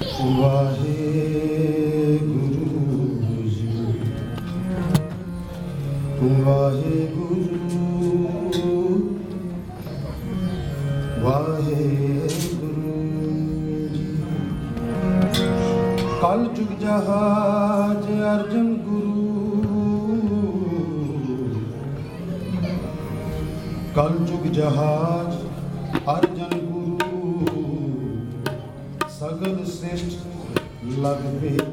ਵਾਹਿਗੁਰੂ ਜੀ ਵਾਹਿਗੁਰੂ ਵਾਹਿਗੁਰੂ ਜੀ ਕਲ ਜੁਗ ਜਹਾਜ ਅਰਜਨ ਗੁਰੂ ਕਲ ਜੁਗ ਜਹਾਜ ਅਰ Loving me.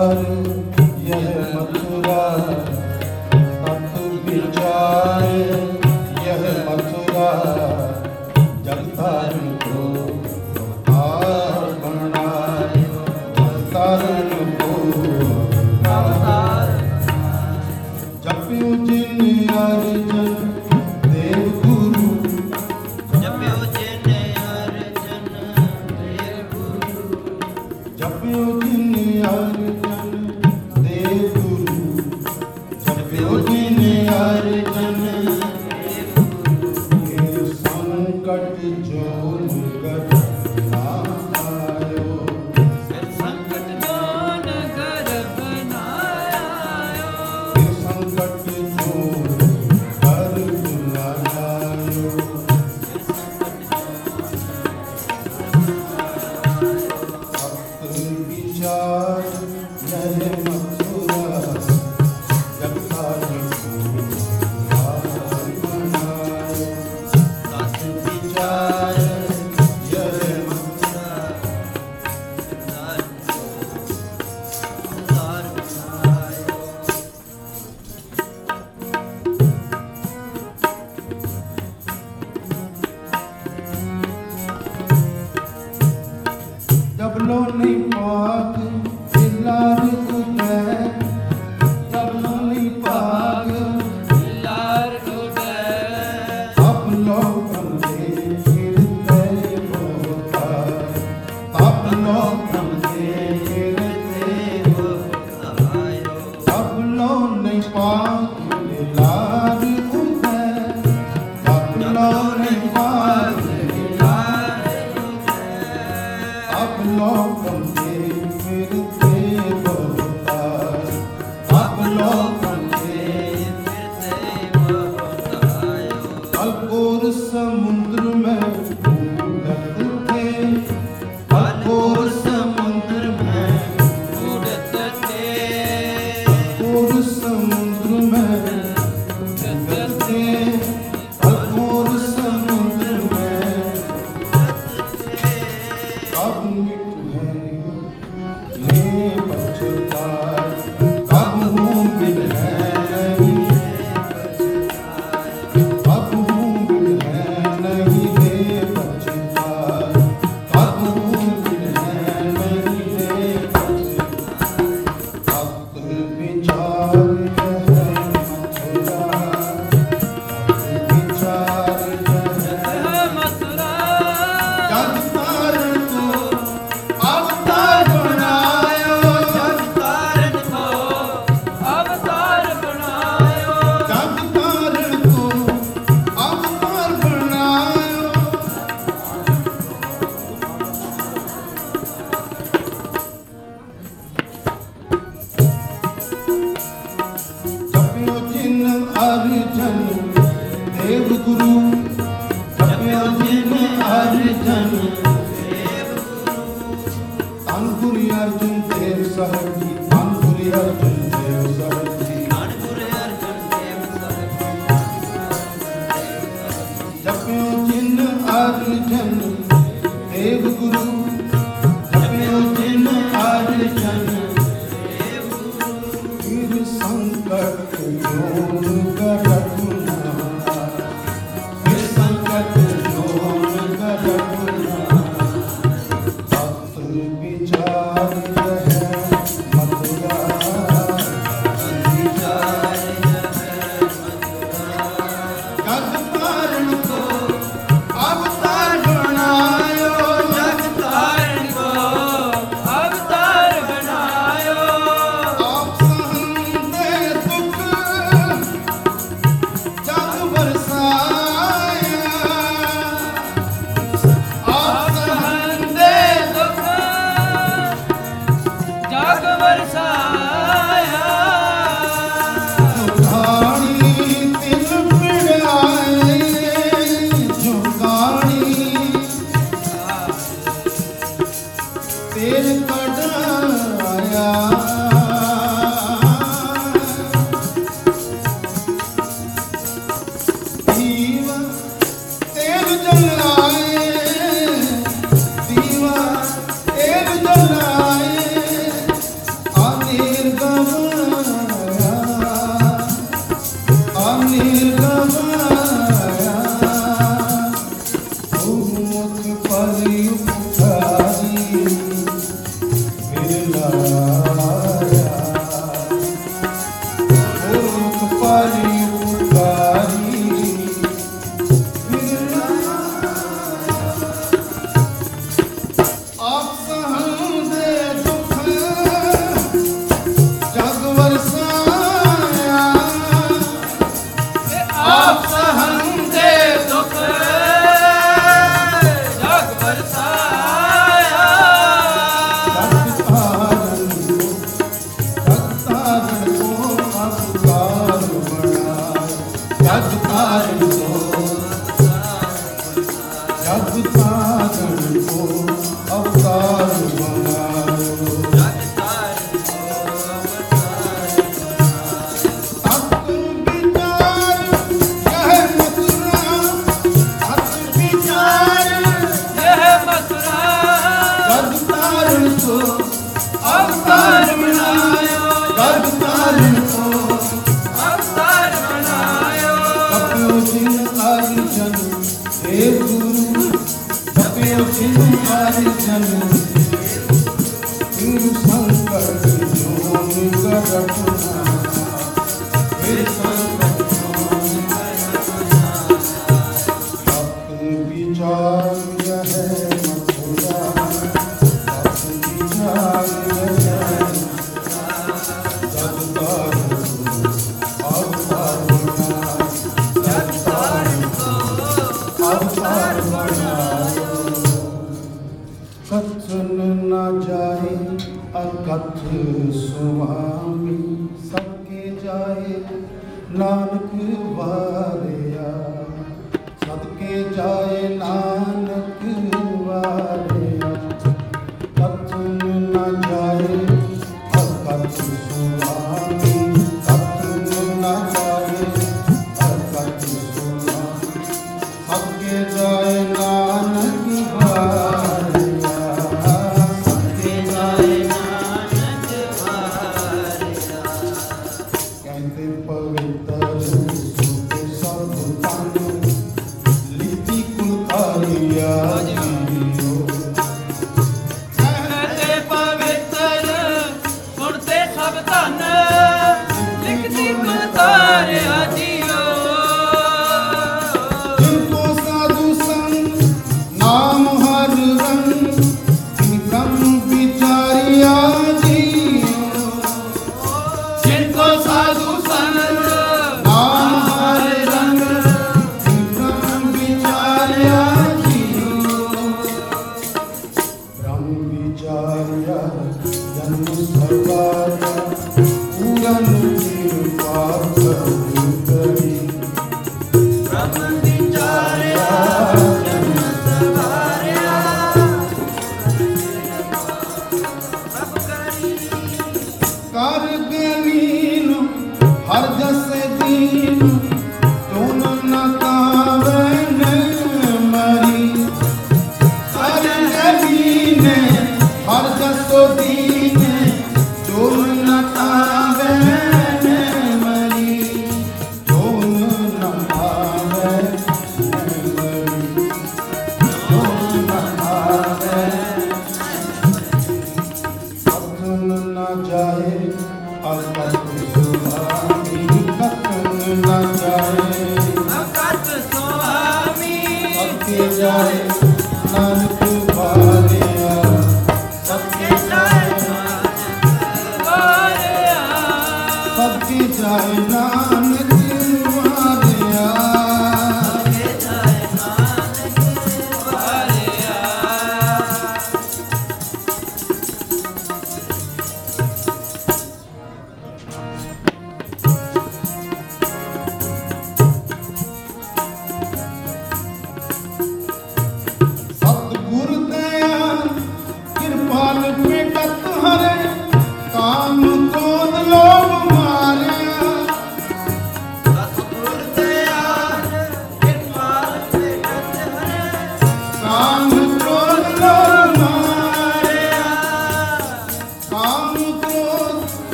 Father.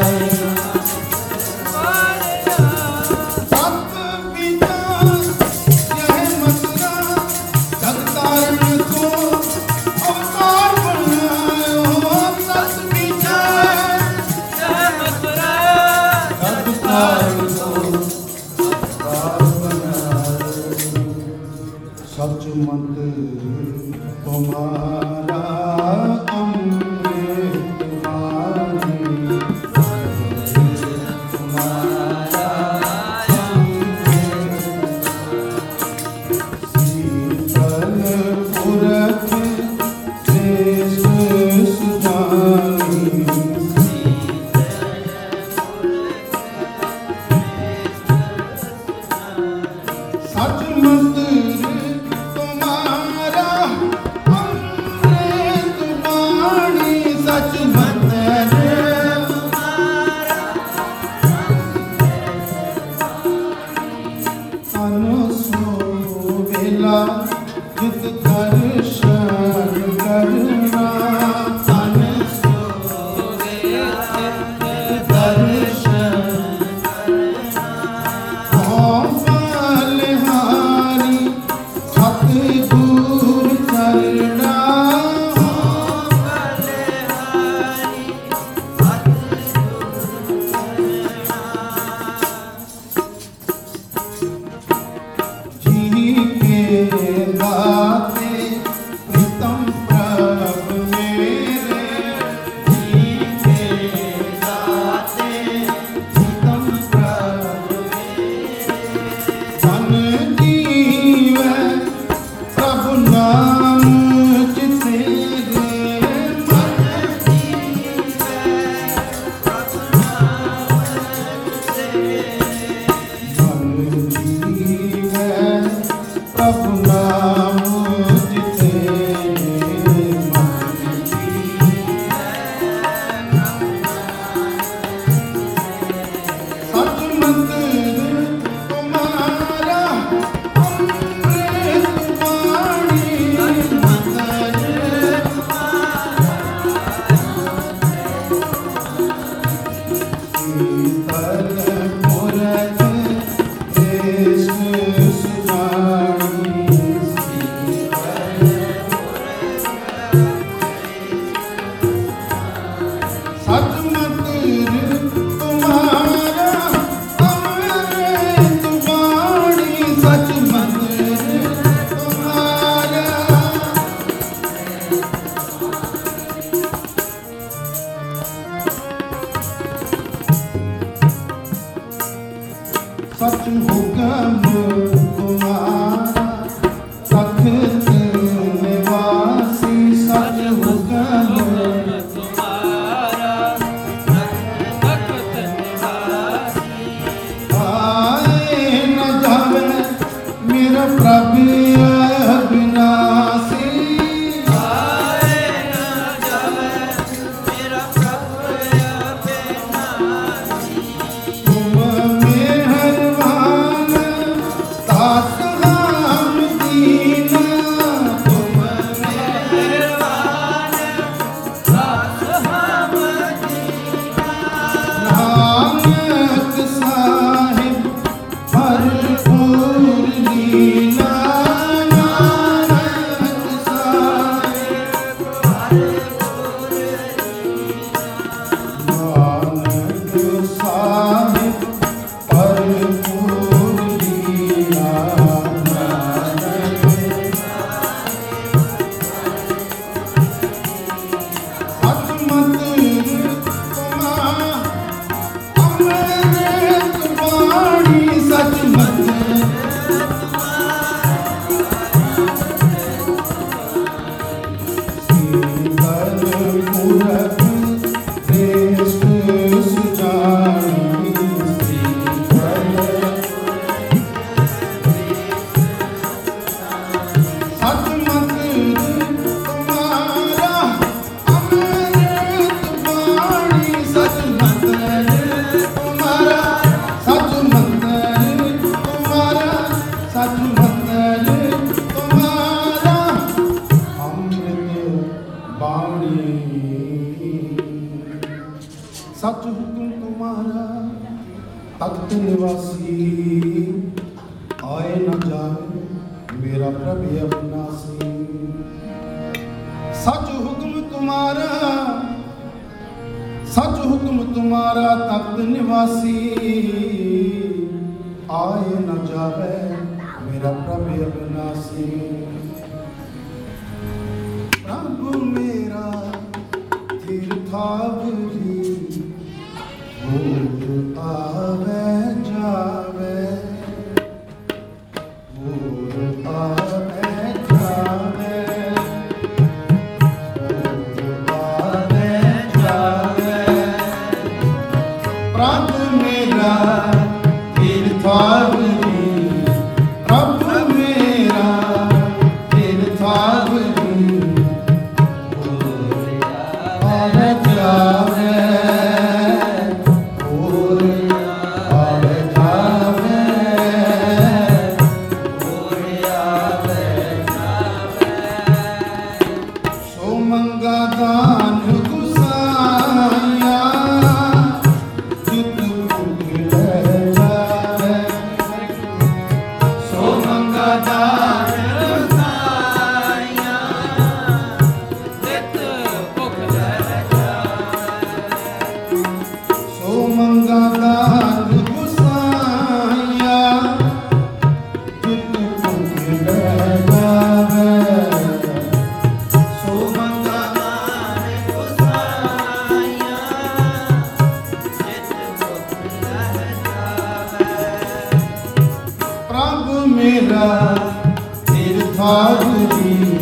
light. of love, it taught me.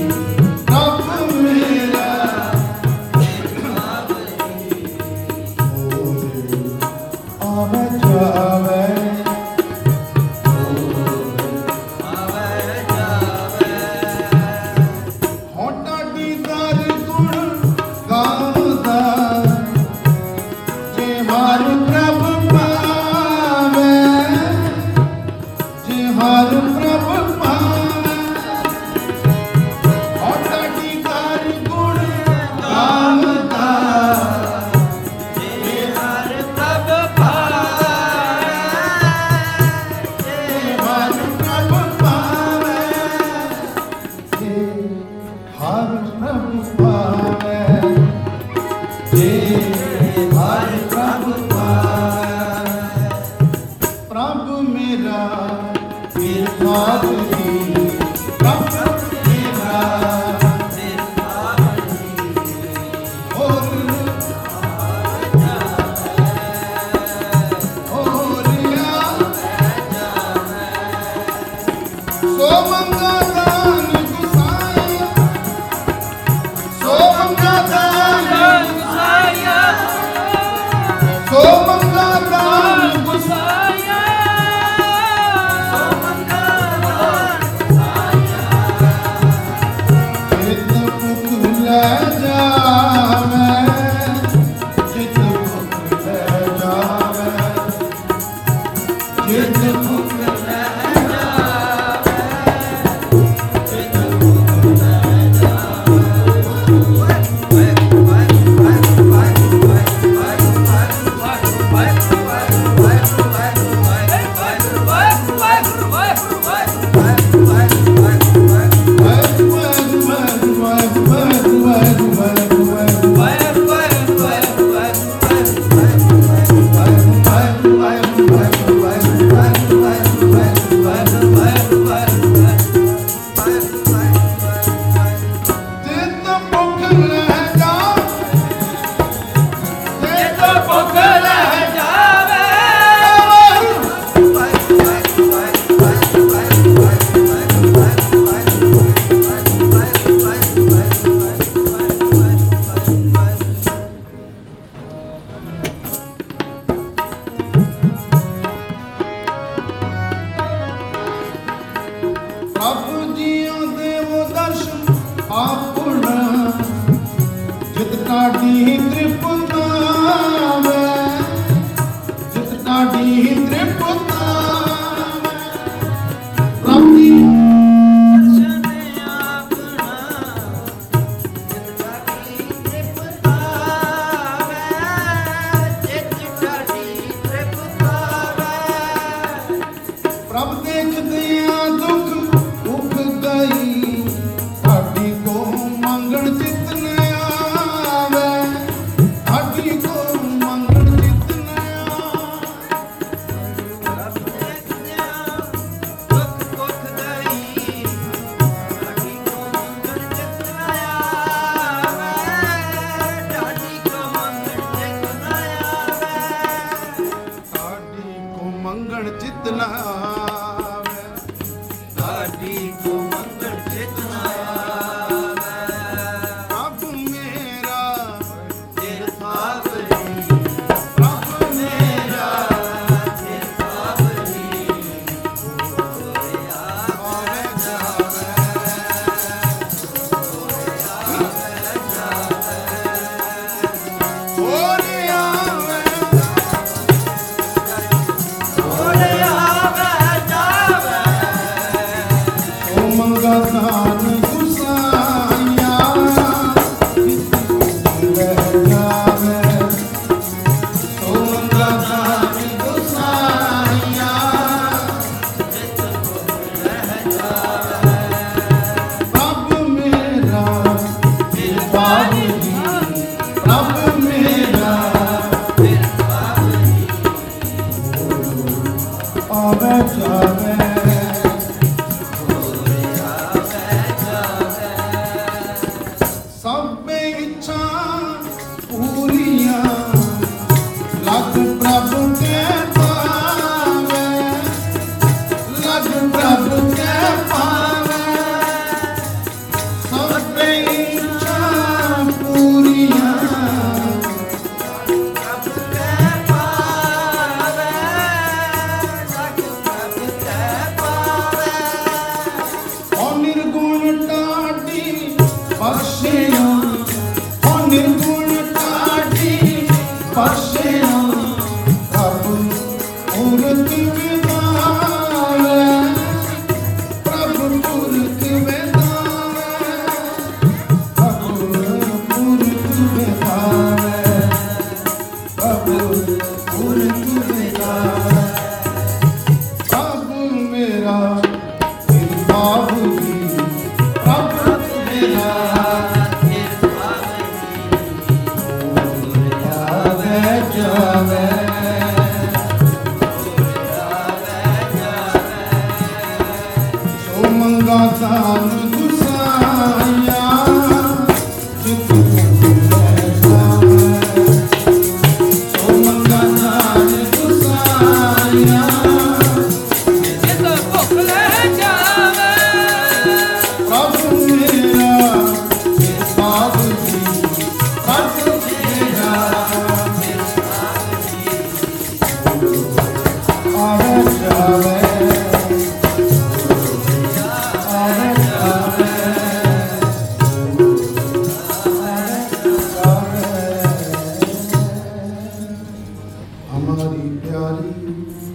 모든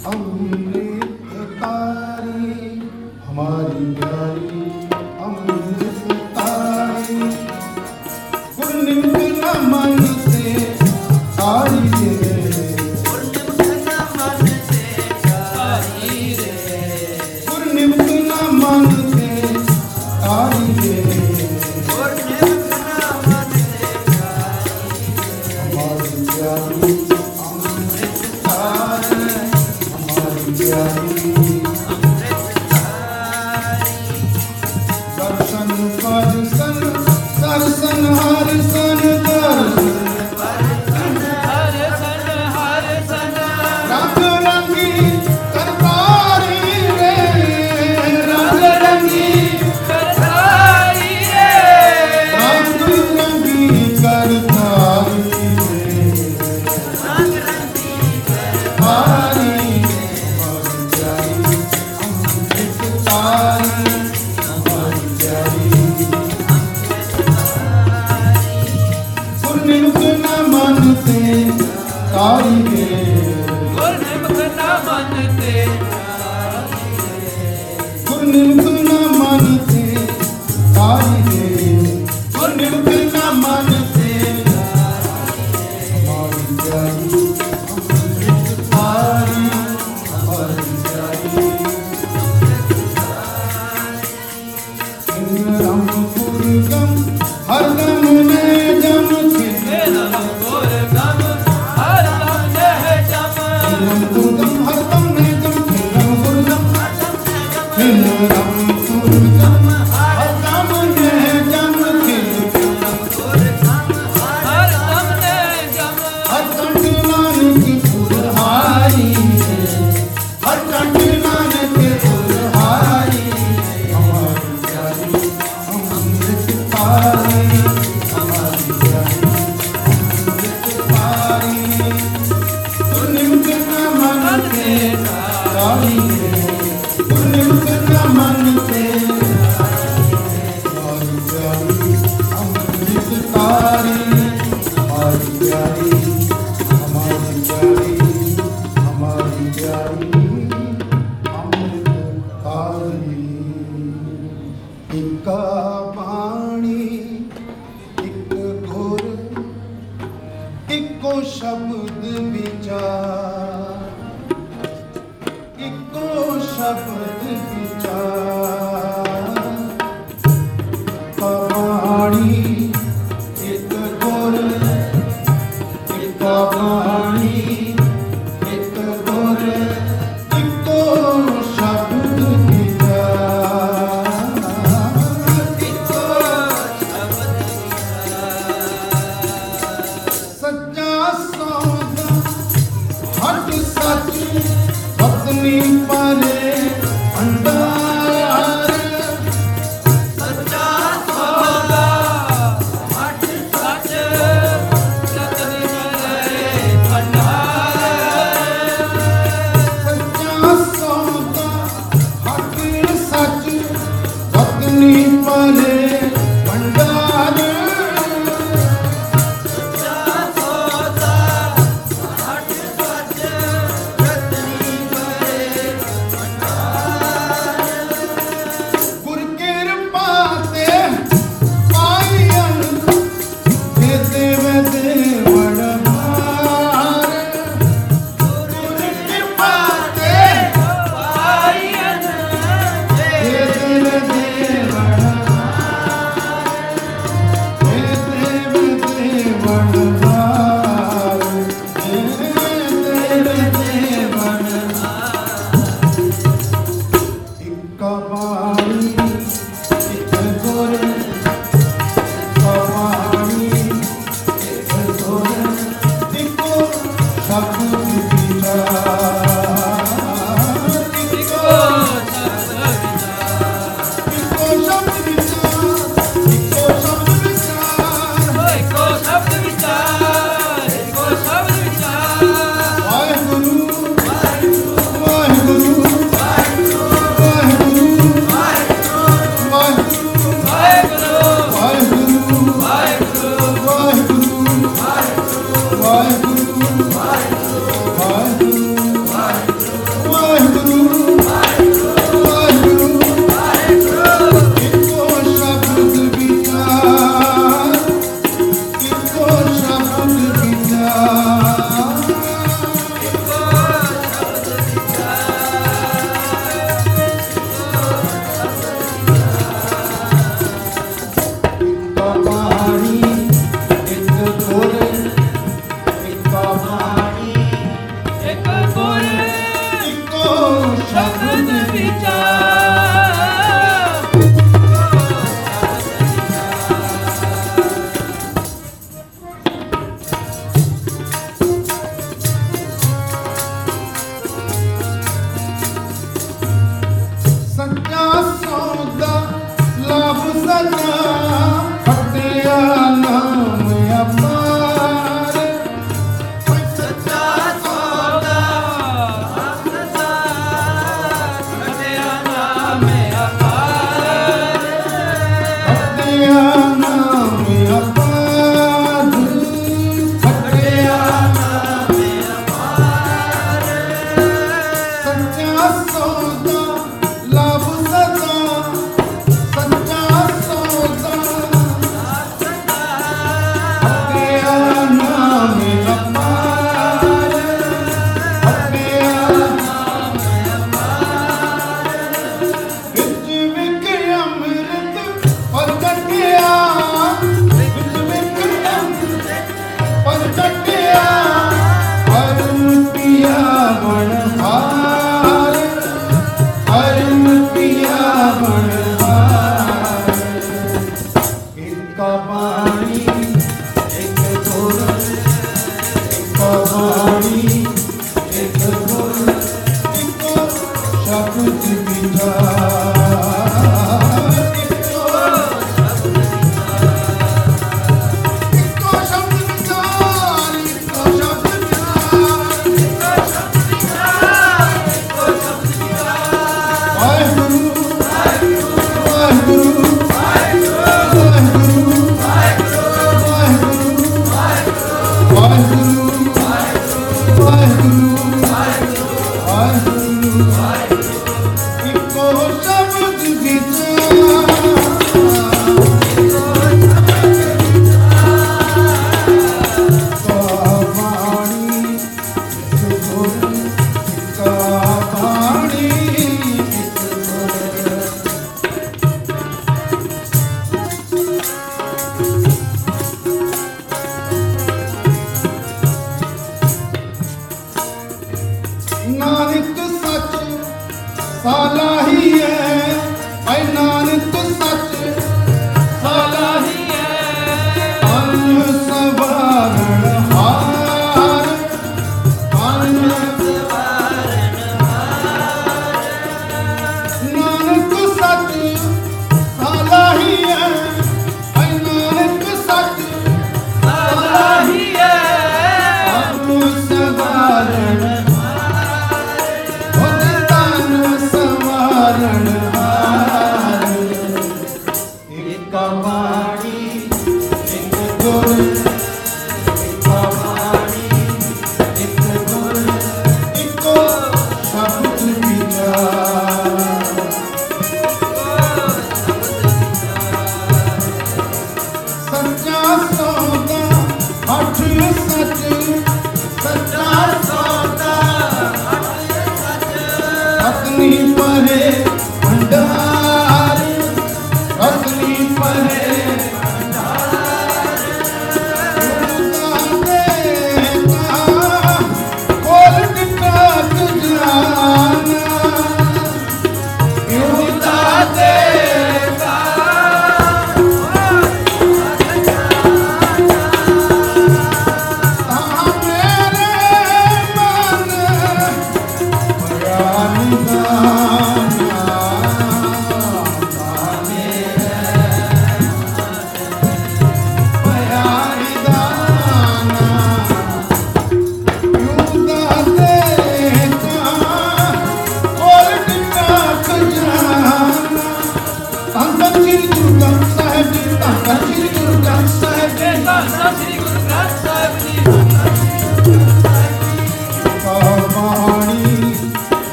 अमृत तारी हमारी प्यारी nós ਸ਼ਬਦ ਵਿਚਾਰ। ਇੱਕੋ ਸ਼ਬਦ ਵਿਚਾਰ।